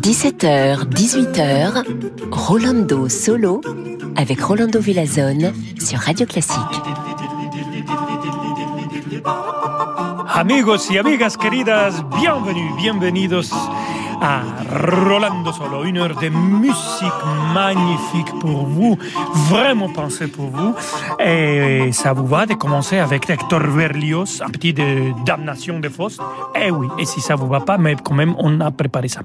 17h, 18h, Rolando Solo avec Rolando Villazone sur Radio Classique. Amigos y amigas queridas, bienvenue, bienvenidos à Rolando Solo, une heure de musique magnifique pour vous, vraiment pensée pour vous. Et ça vous va de commencer avec Hector Berlioz, un petit de damnation de Faust? Eh oui, et si ça vous va pas, mais quand même, on a préparé ça.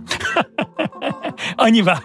on y va.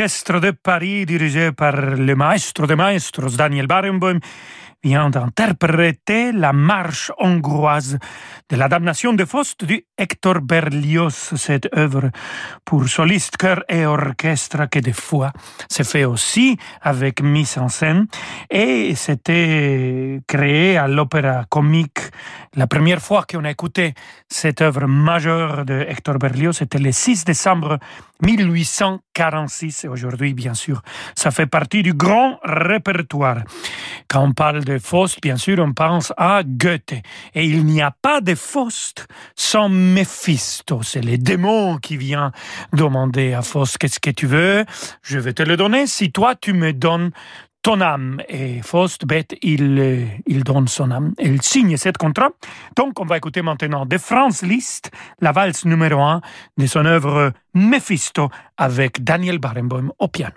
L'orchestre de Paris dirigé par le maestro de maestros Daniel Barenboim vient d'interpréter la marche hongroise de la damnation de Faust du Hector Berlioz, cette œuvre pour soliste, chœur et orchestre que des fois s'est fait aussi avec mise en scène et c'était créé à l'opéra comique. La première fois qu'on a écouté cette œuvre majeure de Hector Berlioz, c'était le 6 décembre 1846 et aujourd'hui, bien sûr, ça fait partie du grand répertoire. Quand on parle de Faust, bien sûr, on pense à Goethe. Et il n'y a pas de Faust sans Mephisto. C'est les démons qui viennent demander à Faust qu'est-ce que tu veux? Je vais te le donner si toi tu me donnes ton âme. Et Faust, bête, il, il donne son âme. Il signe ce contrat. Donc, on va écouter maintenant de Franz Liszt, la valse numéro un de son œuvre Mephisto avec Daniel Barenboim au piano.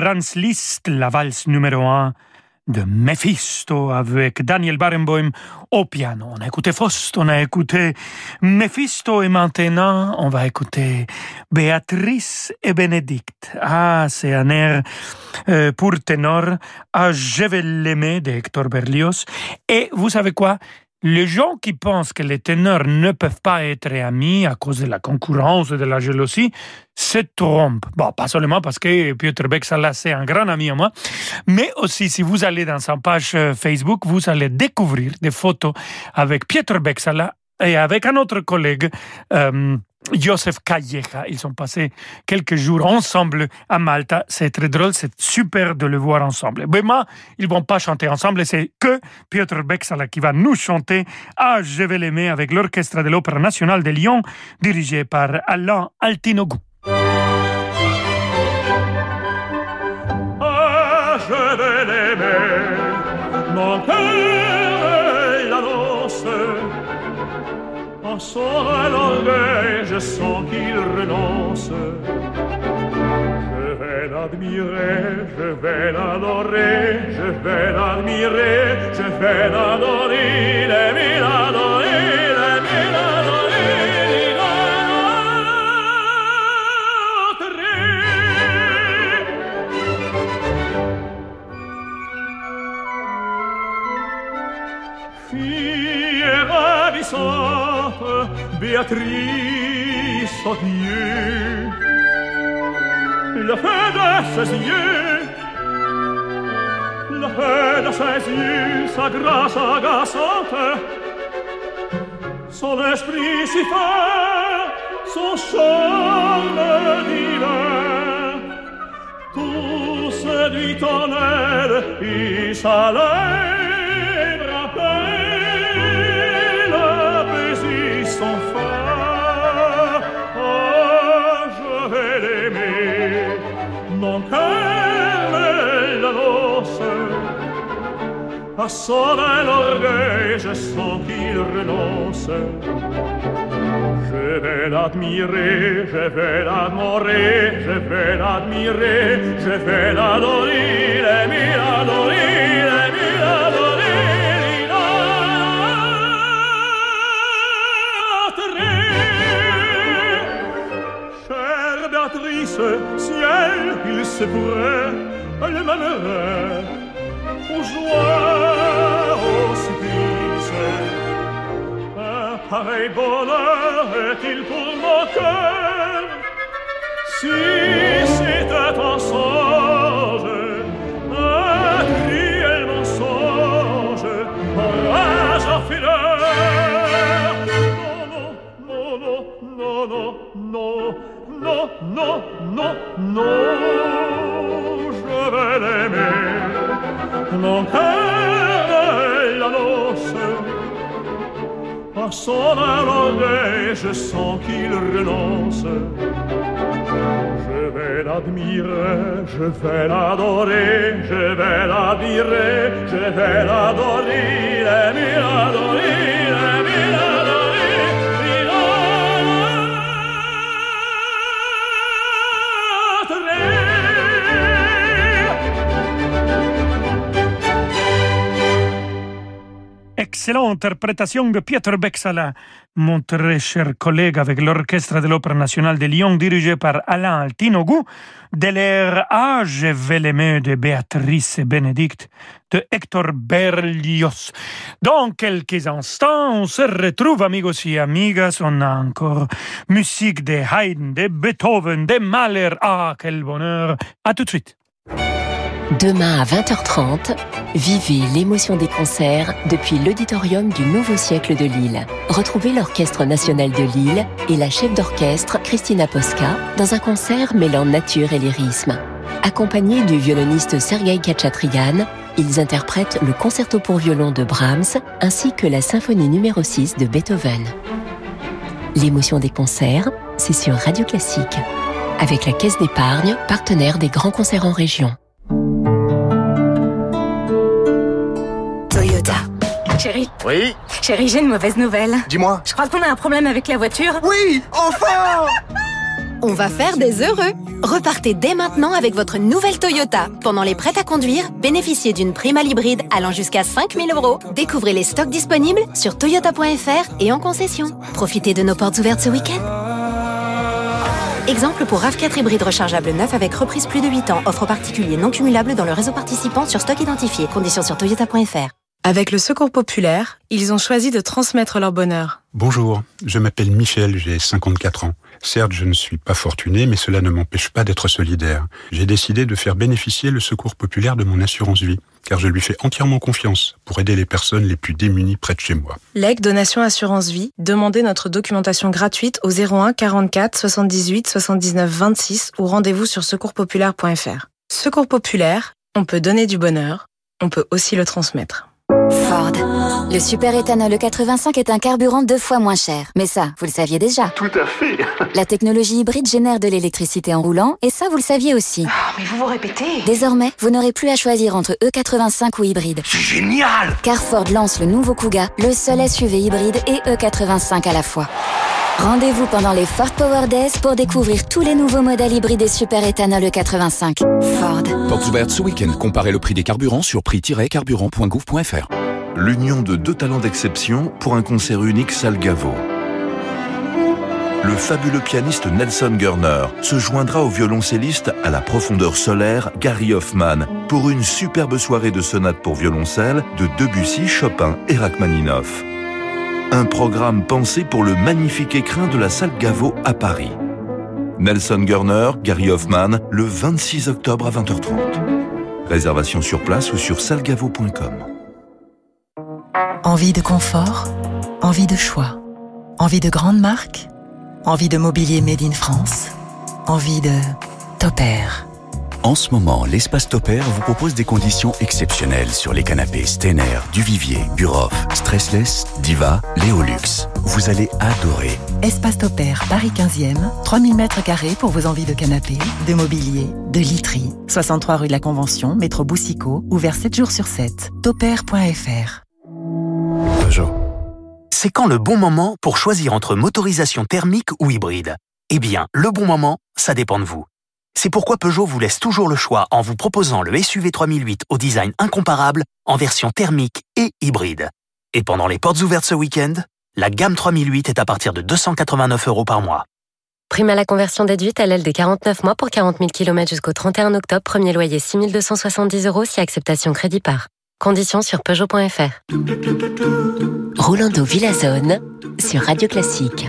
La valse numéro 1 de Mephisto avec Daniel Barenboim au piano. On a écouté Faust, on a écouté Mephisto et maintenant on va écouter Béatrice et Bénédicte. Ah, c'est un air euh, pour ténor à Je vais l'aimer de Hector Berlioz. Et vous savez quoi? Les gens qui pensent que les ténors ne peuvent pas être amis à cause de la concurrence et de la jalousie se trompent. Bon, pas seulement parce que Piotr Bexala, c'est un grand ami à moi, mais aussi si vous allez dans sa page euh, Facebook, vous allez découvrir des photos avec Piotr Bexala et avec un autre collègue, euh, Joseph Calleja. Ils sont passés quelques jours ensemble à Malta. C'est très drôle, c'est super de le voir ensemble. Vraiment, ils vont pas chanter ensemble, c'est que Piotr Bexala qui va nous chanter Ah, je vais l'aimer avec l'orchestre de l'Opéra nationale de Lyon, dirigé par Alain Altinogou. Son l'orgueil, je sens qu'il renonce. Je vais l'admirer, je vais l'adorer, je vais l'admirer, je vais l'adorer, l'aimer, l'adorer, l'adorer. Fille ravissante, Béatrice, oh Dieu, le feu de ses yeux, le feu de ses yeux, sa grâce agaçante, son esprit si fort, son charme divin, tout séduit en elle, et sa à sonner l'orgueil, je sens qu'il renonce. Je vais l'admirer, je vais l'adorer, je vais l'admirer, je vais l'adorer, l'aimer, l'adorer, l'aimer, l'adorer, l'idolâtrer. Chère Béatrice, si elle, il se pourrait, elle m'aimerait, supplice. Un pareil bonheur est-il pour mon cœur Si c'était un songe, un cruel mensonge, un rage enfileur Non, non, non, non, non, non, non, non, non, je vais l'aimer, mon cœur l'annonce. À son orgueil, je sens qu'il renonce. Je vais l'admirer, je vais l'adorer, je vais l'admirer, je vais l'adorer, l'aimer, l'adorer, Excellente interprétation de Piotr Bexala, mon très cher collègue avec l'Orchestre de l'Opéra nationale de Lyon dirigé par Alain Altinogou, de l'air Ah, je vais de Béatrice et Bénédicte de Hector Berlioz. Dans quelques instants, on se retrouve, amigos et amigas, on a encore musique de Haydn, de Beethoven, de Mahler. Ah, quel bonheur! À tout de suite! Demain à 20h30, vivez l'émotion des concerts depuis l'auditorium du Nouveau Siècle de Lille. Retrouvez l'Orchestre national de Lille et la chef d'orchestre Christina Posca dans un concert mêlant nature et lyrisme. Accompagnés du violoniste Sergei Khatchatrian, ils interprètent le concerto pour violon de Brahms ainsi que la symphonie numéro 6 de Beethoven. L'émotion des concerts, c'est sur Radio Classique. Avec la Caisse d'épargne, partenaire des grands concerts en région. Chérie, Oui, chérie, j'ai une mauvaise nouvelle. dis-moi. Je crois qu'on a un problème avec la voiture. Oui, enfin on va faire des heureux. Repartez dès maintenant avec votre nouvelle Toyota. Pendant les prêts à conduire, bénéficiez d'une prime à l'hybride allant jusqu'à 5000 euros. Découvrez les stocks disponibles sur toyota.fr et en concession. Profitez de nos portes ouvertes ce week-end. Exemple pour RAV4 hybride rechargeable neuf avec reprise plus de 8 ans. Offre particulier non cumulable dans le réseau participant sur stock identifié. Conditions sur toyota.fr. Avec le Secours Populaire, ils ont choisi de transmettre leur bonheur. Bonjour, je m'appelle Michel, j'ai 54 ans. Certes, je ne suis pas fortuné, mais cela ne m'empêche pas d'être solidaire. J'ai décidé de faire bénéficier le Secours Populaire de mon assurance vie, car je lui fais entièrement confiance pour aider les personnes les plus démunies près de chez moi. Leg Donation Assurance Vie, demandez notre documentation gratuite au 01 44 78 79 26 ou rendez-vous sur secourspopulaire.fr. Secours Populaire, on peut donner du bonheur, on peut aussi le transmettre. Ford. Le super éthanol E85 est un carburant deux fois moins cher. Mais ça, vous le saviez déjà. Tout à fait. La technologie hybride génère de l'électricité en roulant, et ça, vous le saviez aussi. Oh, mais vous vous répétez. Désormais, vous n'aurez plus à choisir entre E85 ou hybride. C'est génial Car Ford lance le nouveau Kuga, le seul SUV hybride et E85 à la fois. Rendez-vous pendant les Ford Power Days pour découvrir tous les nouveaux modèles hybrides et super éthanol E85. Ford. Portes ouvertes ce week-end. Comparez le prix des carburants sur prix-carburant.gouv.fr. L'union de deux talents d'exception pour un concert unique Salgavo. Le fabuleux pianiste Nelson Gurner se joindra au violoncelliste à la profondeur solaire Gary Hoffman pour une superbe soirée de sonates pour violoncelle de Debussy, Chopin et Rachmaninoff. Un programme pensé pour le magnifique écrin de la salle Gaveau à Paris. Nelson Gurner, Gary Hoffman, le 26 octobre à 20h30. Réservation sur place ou sur salgavo.com. Envie de confort, envie de choix, envie de grandes marques, envie de mobilier made in France, envie de Topair. En ce moment, l'espace Topair vous propose des conditions exceptionnelles sur les canapés Stener, Duvivier, Buroff, Stressless, Diva, Léolux. Vous allez adorer. Espace Topair, Paris 15e, 3000 mètres carrés pour vos envies de canapé, de mobilier, de literie. 63 rue de la Convention, métro Boussicaut, ouvert 7 jours sur 7. Topair.fr Peugeot. C'est quand le bon moment pour choisir entre motorisation thermique ou hybride Eh bien, le bon moment, ça dépend de vous. C'est pourquoi Peugeot vous laisse toujours le choix en vous proposant le SUV 3008 au design incomparable en version thermique et hybride. Et pendant les portes ouvertes ce week-end, la gamme 3008 est à partir de 289 euros par mois. Prime à la conversion déduite à l'aile des 49 mois pour 40 000 km jusqu'au 31 octobre. Premier loyer 6 270 euros si acceptation crédit par. Conditions sur Peugeot.fr. Rolando Villazone sur Radio Classique.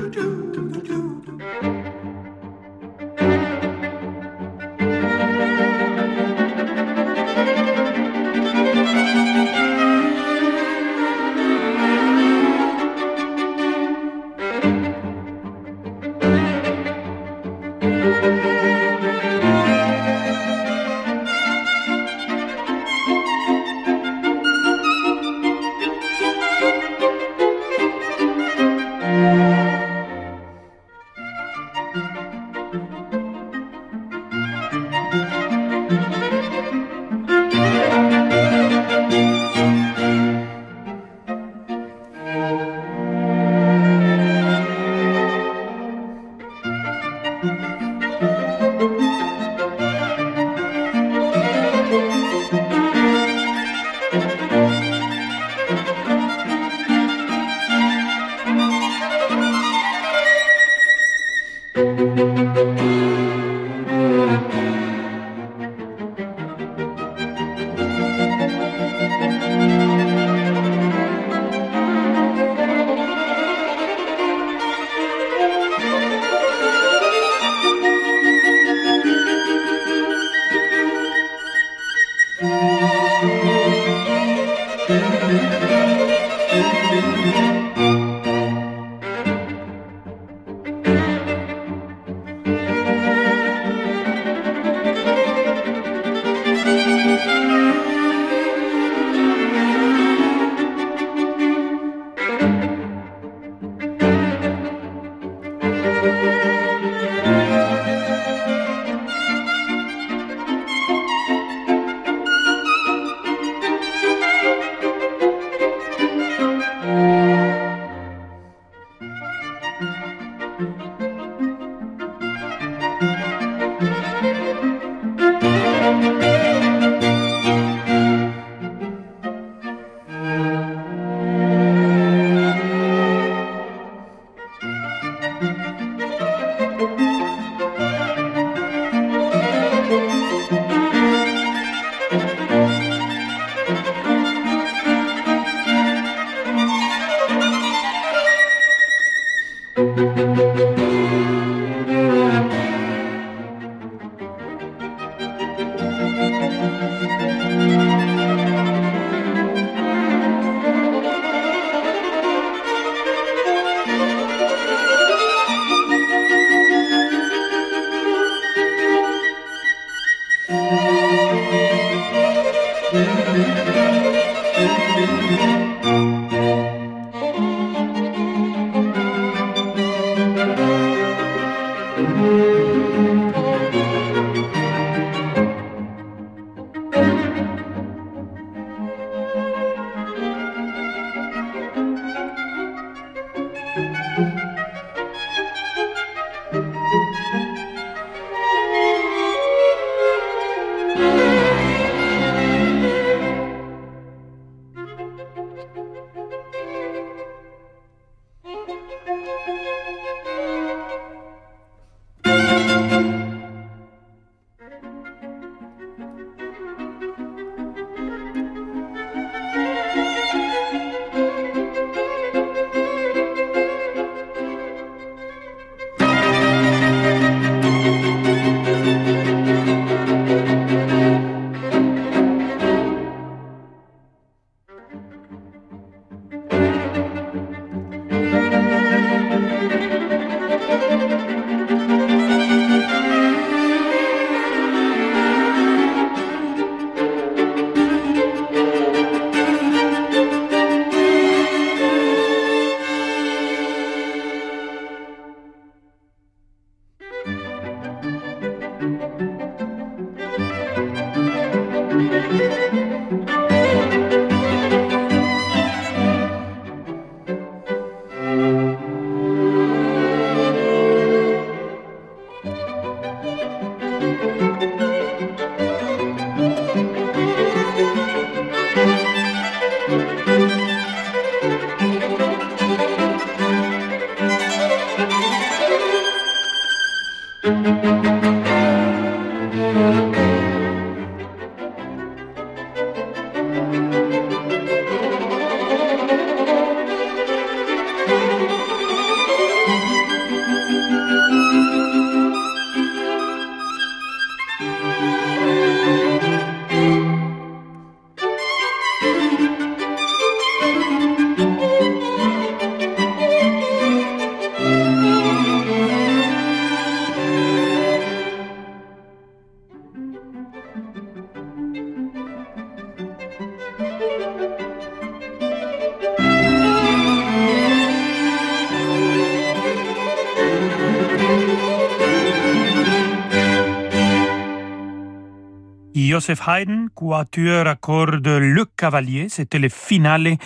Joseph Haydn, quatuor à cordes Le Cavalier, c'était le finale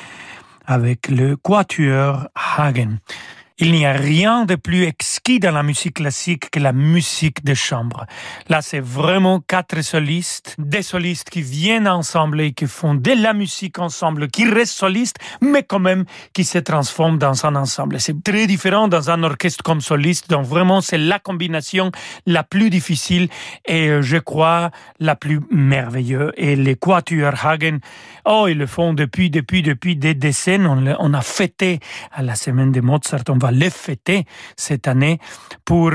avec le quatuor Hagen. Il n'y a rien de plus exquis dans la musique classique que la musique de chambre. Là, c'est vraiment quatre solistes, des solistes qui viennent ensemble et qui font de la musique ensemble, qui restent solistes, mais quand même qui se transforment dans un ensemble. C'est très différent dans un orchestre comme soliste, donc vraiment c'est la combinaison la plus difficile et euh, je crois la plus merveilleuse. Et les quatuors Hagen, oh, ils le font depuis, depuis, depuis des décennies. On, on a fêté à la semaine de Mozart, va le fêter cette année pour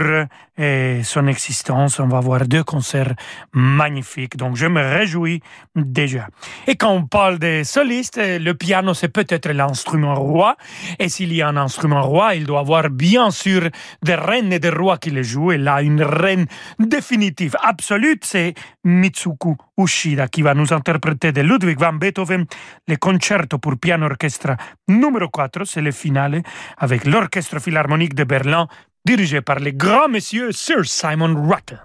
euh, son existence. On va voir deux concerts magnifiques. Donc, je me réjouis déjà. Et quand on parle des solistes, le piano, c'est peut-être l'instrument roi. Et s'il y a un instrument roi, il doit avoir bien sûr des reines et des rois qui le jouent. Et là, une reine définitive, absolue, c'est Mitsuko Ushida qui va nous interpréter de Ludwig van Beethoven le concerto pour piano orchestre numéro 4. C'est le finale avec l'Orchestre philharmonique de Berlin, dirigé par le grand monsieur Sir Simon Rattle.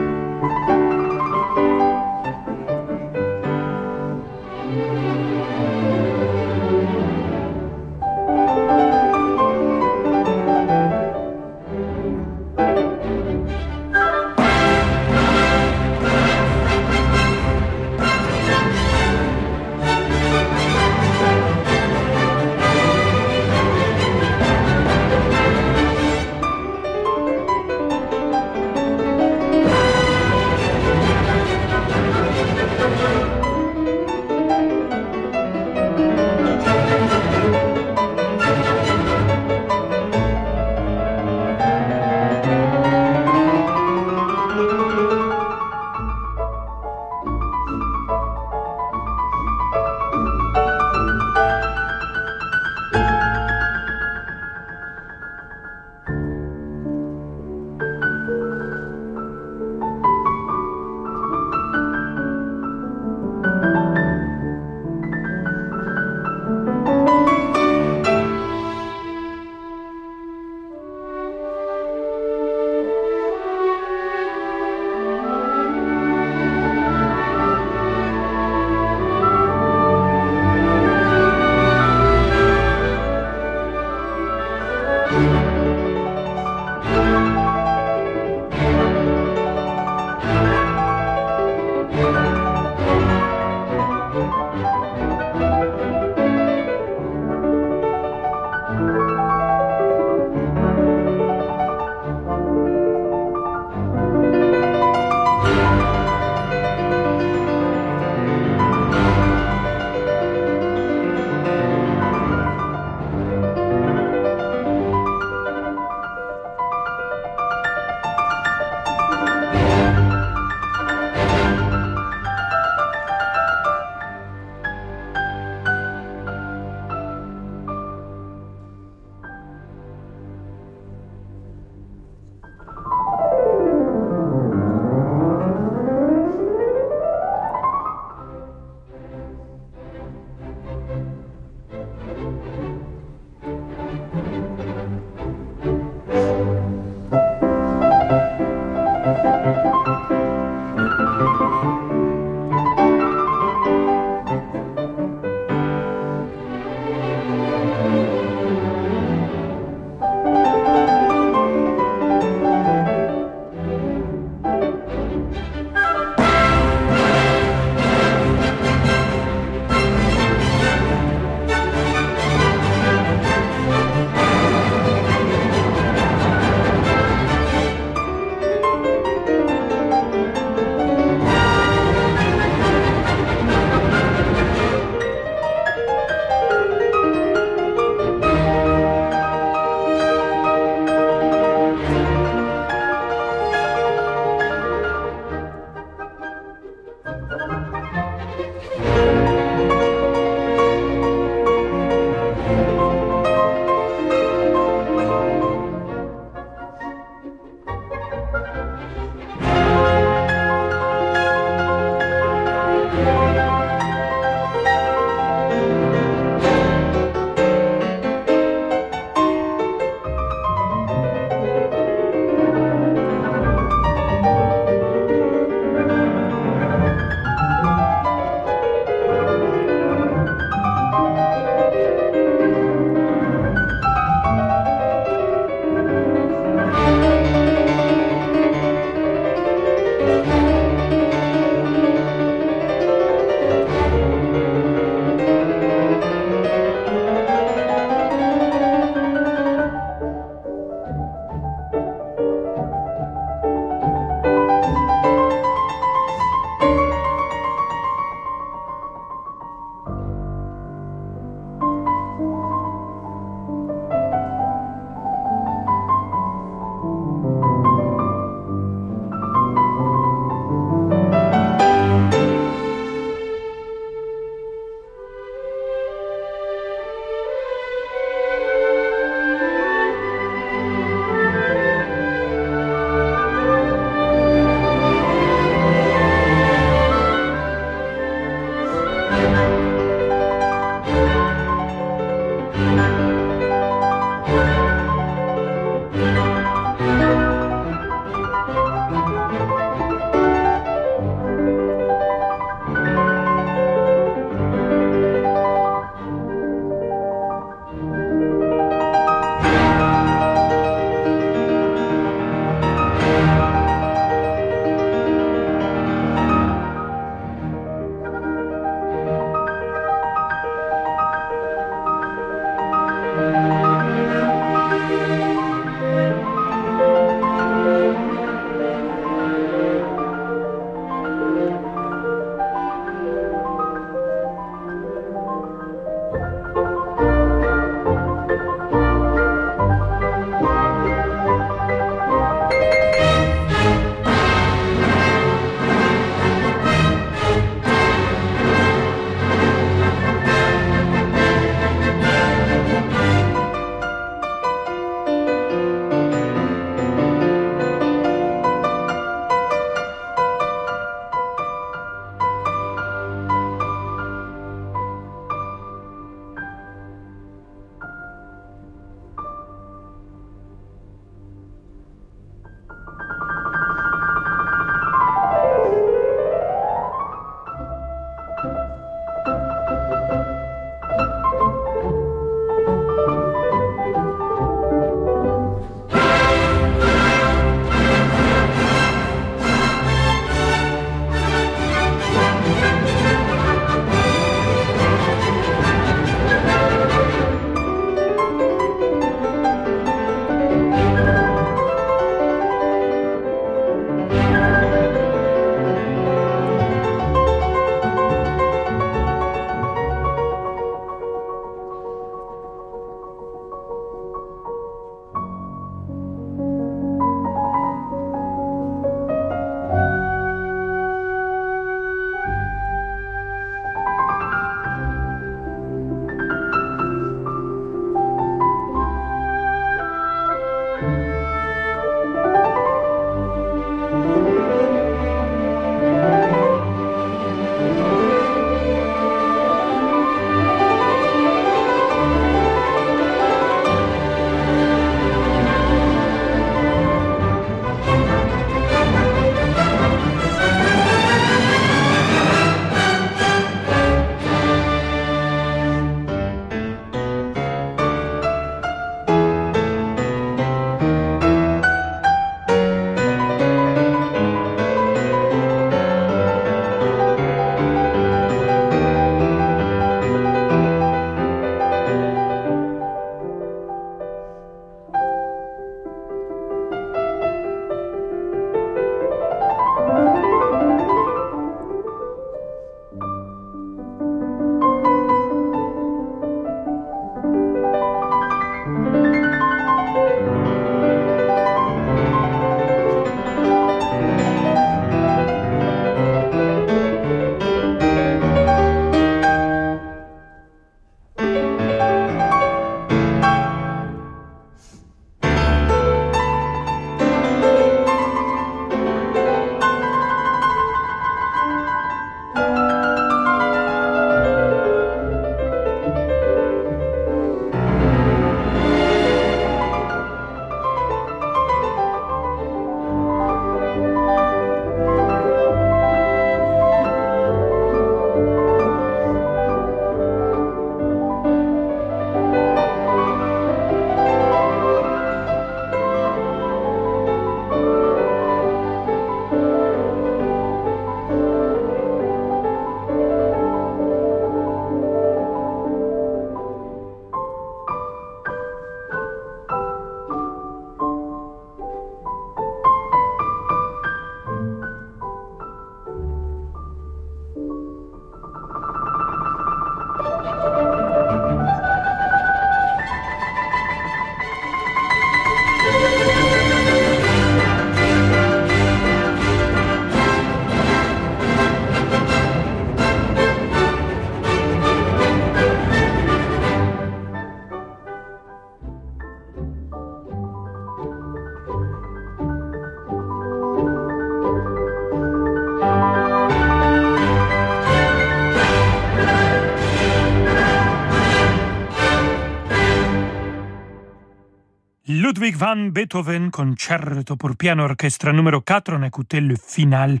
Ludwig van Beethoven, concerto pour piano orchestre numéro 4, on écoutait le final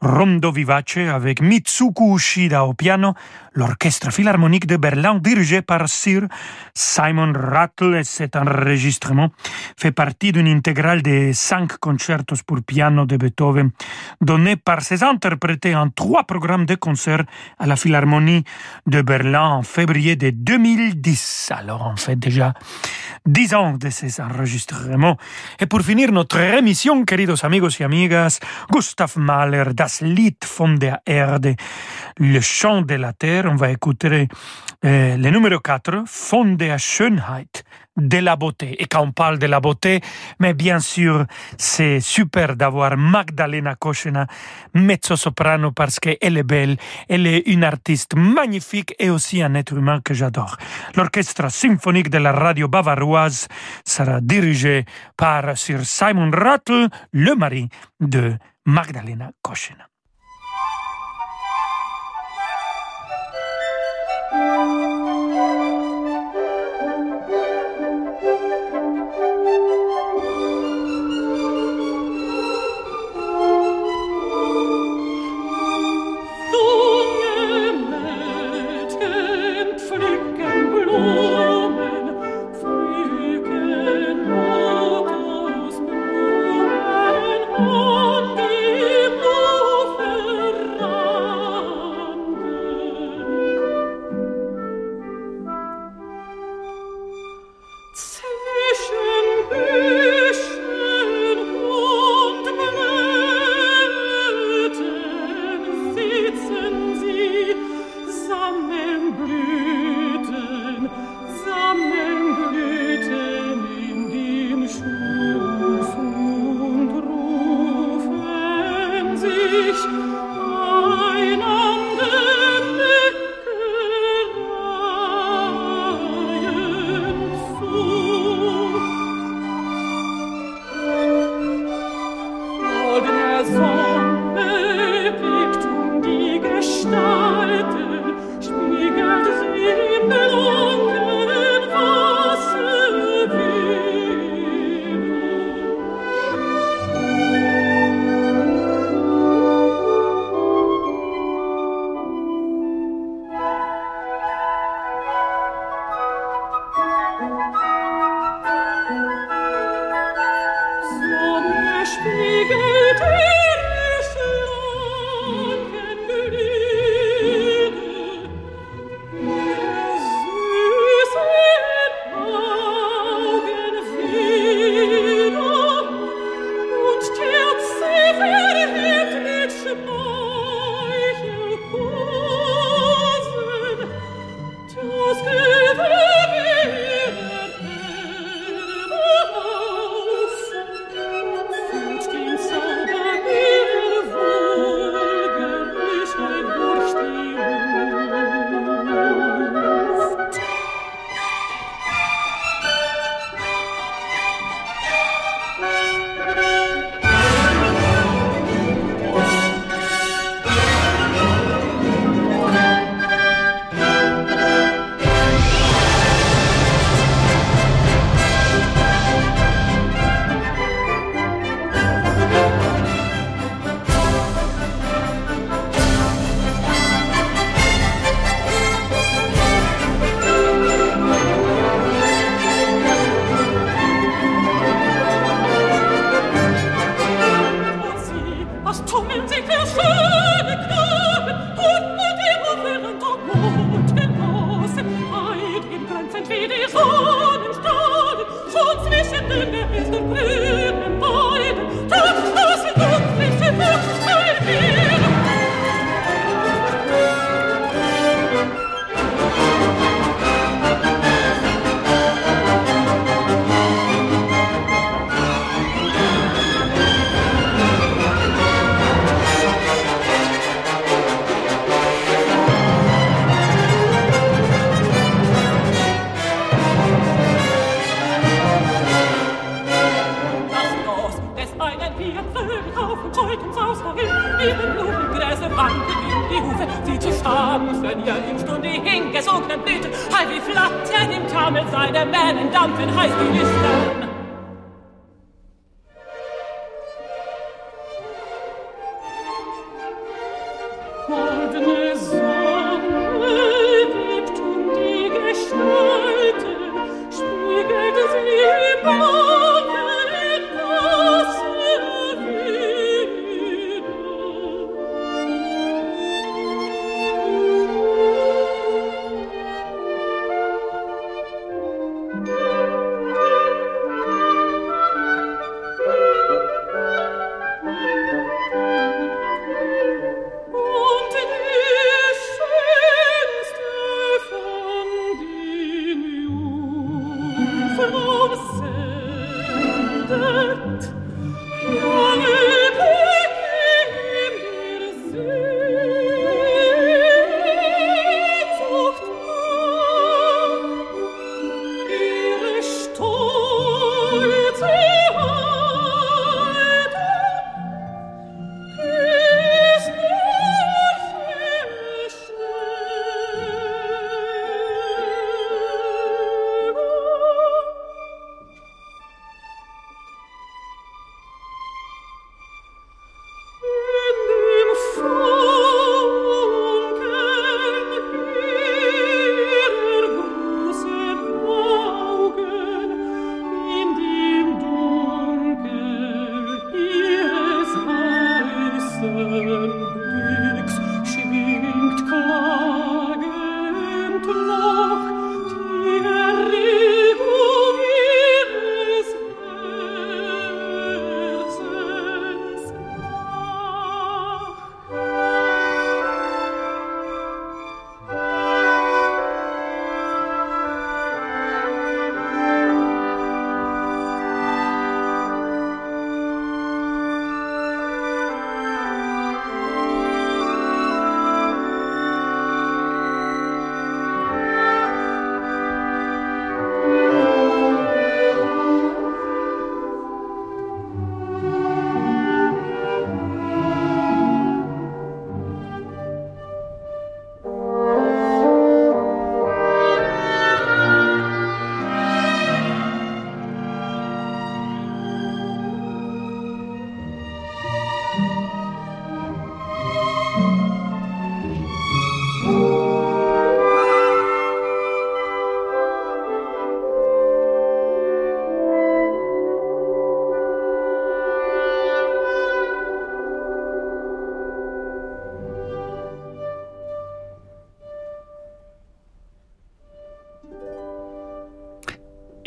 Rondo Vivace avec Mitsuko Ushida au piano, l'orchestre philharmonique de Berlin dirigé par Sir Simon Rattle et cet enregistrement fait partie d'une intégrale des cinq concertos pour piano de Beethoven donnés par ses interprétés en trois programmes de concert à la Philharmonie de Berlin en février de 2010. Alors on fait déjà dix ans de ces enregistrements. Et pour finir notre émission, queridos amigos y amigas, Gustav Mahler, Das Lied von der Erde, le chant de la terre, on va écouter euh, le numéro 4, Von der Schönheit, de la beauté. Et quand on parle de la beauté, mais bien sûr, c'est super d'avoir Magdalena Koschena, mezzo-soprano, parce qu'elle est belle, elle est une artiste magnifique et aussi un être humain que j'adore. L'orchestre symphonique de la radio bavaroise sera dirigé par Sir Simon Rattle, le mari de Magdalena Koschena.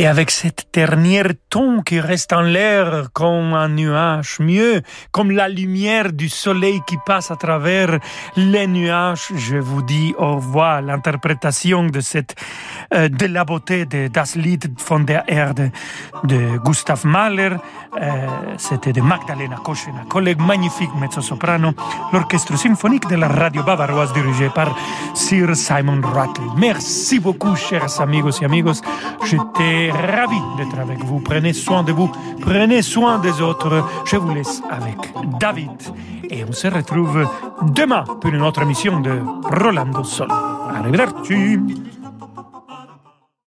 Et avec cette dernière ton qui reste en l'air comme un nuage, mieux comme la lumière du soleil qui passe à travers les nuages, je vous dis au revoir. L'interprétation de cette de la beauté de Das Lied von der Erde de Gustav Mahler, euh, c'était de Magdalena Koschena, collègue magnifique mezzo-soprano, l'orchestre symphonique de la radio bavaroise dirigé par Sir Simon Rattle. Merci beaucoup, chers amigos et amigos. J'étais ravi d'être avec vous. Prenez soin de vous, prenez soin des autres. Je vous laisse avec David et on se retrouve demain pour une autre émission de Rolando Solo. Arrivederci.